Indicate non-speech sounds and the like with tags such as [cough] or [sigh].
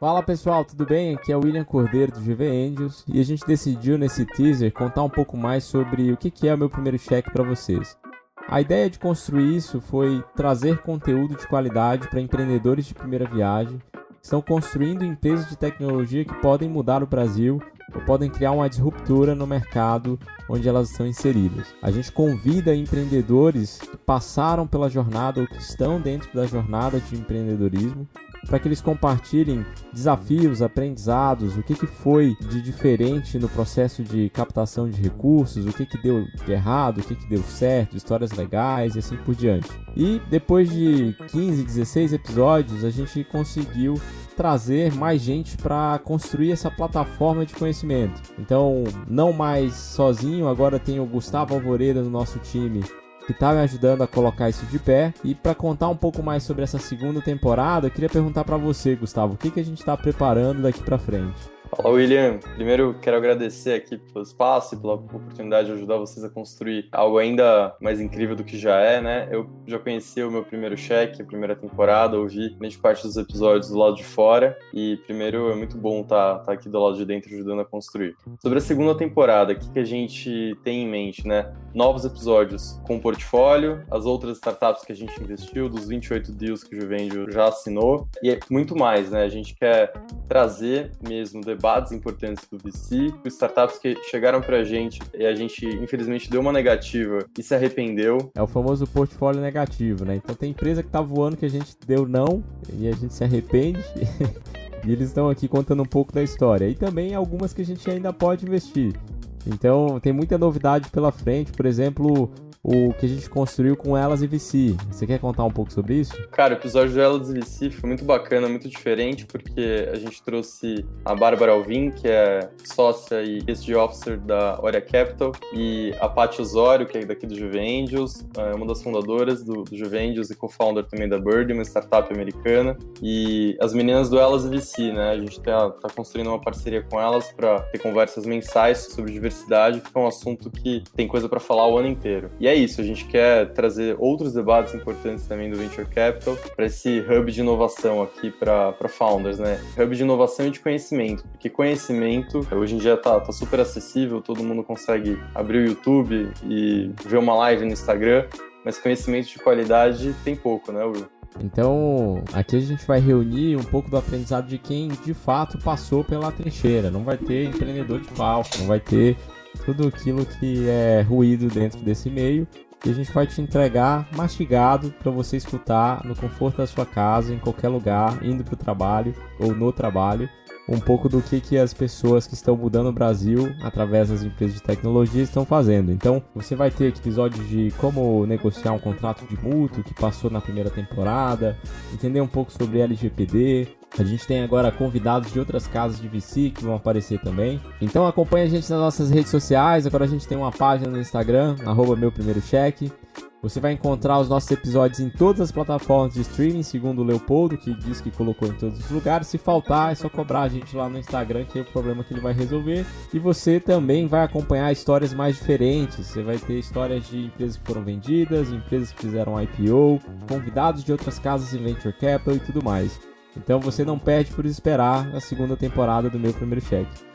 Fala pessoal, tudo bem? Aqui é o William Cordeiro do GV Angels e a gente decidiu nesse teaser contar um pouco mais sobre o que é o meu primeiro cheque para vocês. A ideia de construir isso foi trazer conteúdo de qualidade para empreendedores de primeira viagem que estão construindo empresas de tecnologia que podem mudar o Brasil ou podem criar uma disruptura no mercado onde elas estão inseridas. A gente convida empreendedores que passaram pela jornada ou que estão dentro da jornada de empreendedorismo para que eles compartilhem desafios, aprendizados, o que, que foi de diferente no processo de captação de recursos, o que, que deu de errado, o que, que deu certo, histórias legais e assim por diante. E depois de 15, 16 episódios, a gente conseguiu trazer mais gente para construir essa plataforma de conhecimento. Então, não mais sozinho, agora tem o Gustavo Alvoreda no nosso time que está me ajudando a colocar isso de pé. E para contar um pouco mais sobre essa segunda temporada, eu queria perguntar para você, Gustavo, o que, que a gente está preparando daqui para frente? Fala, William. Primeiro, quero agradecer aqui pelo espaço e pela oportunidade de ajudar vocês a construir algo ainda mais incrível do que já é, né? Eu já conheci o meu primeiro cheque, a primeira temporada, ouvi grande parte dos episódios do lado de fora e, primeiro, é muito bom estar tá, tá aqui do lado de dentro ajudando a construir. Sobre a segunda temporada, o que, que a gente tem em mente, né? Novos episódios com portfólio, as outras startups que a gente investiu, dos 28 deals que o Juvendio já assinou e muito mais, né? A gente quer trazer mesmo debates importantes do VC, startups que chegaram para a gente e a gente, infelizmente, deu uma negativa e se arrependeu. É o famoso portfólio negativo, né? Então tem empresa que tá voando que a gente deu não e a gente se arrepende. [laughs] e eles estão aqui contando um pouco da história. E também algumas que a gente ainda pode investir. Então tem muita novidade pela frente, por exemplo, o que a gente construiu com Elas e VC. Você quer contar um pouco sobre isso? Cara, o episódio de Elas e VC foi muito bacana, muito diferente, porque a gente trouxe a Bárbara Alvim, que é sócia e guest officer da Oria Capital, e a Paty Osório, que é daqui do Juve Angels, é uma das fundadoras do, do e co-founder também da Bird, uma startup americana. E as meninas do Elas e VC, né? A gente tá, tá construindo uma parceria com elas para ter conversas mensais sobre diversidade, que é um assunto que tem coisa para falar o ano inteiro. E é isso, a gente quer trazer outros debates importantes também do Venture Capital para esse hub de inovação aqui para founders, né? Hub de inovação e de conhecimento, porque conhecimento hoje em dia tá, tá super acessível, todo mundo consegue abrir o YouTube e ver uma live no Instagram, mas conhecimento de qualidade tem pouco, né, Will? Então, aqui a gente vai reunir um pouco do aprendizado de quem de fato passou pela trincheira. Não vai ter empreendedor de palco, não vai ter tudo aquilo que é ruído dentro desse meio e a gente vai te entregar mastigado para você escutar no conforto da sua casa, em qualquer lugar, indo para o trabalho ou no trabalho, um pouco do que, que as pessoas que estão mudando o Brasil através das empresas de tecnologia estão fazendo. Então, você vai ter episódios de como negociar um contrato de mútuo que passou na primeira temporada, entender um pouco sobre LGPD, a gente tem agora convidados de outras casas de VC que vão aparecer também. Então acompanha a gente nas nossas redes sociais. Agora a gente tem uma página no Instagram, arroba meu primeiro cheque. Você vai encontrar os nossos episódios em todas as plataformas de streaming, segundo o Leopoldo, que diz que colocou em todos os lugares. Se faltar, é só cobrar a gente lá no Instagram, que é o problema que ele vai resolver. E você também vai acompanhar histórias mais diferentes. Você vai ter histórias de empresas que foram vendidas, empresas que fizeram IPO, convidados de outras casas em Venture Capital e tudo mais. Então você não perde por esperar a segunda temporada do meu primeiro cheque.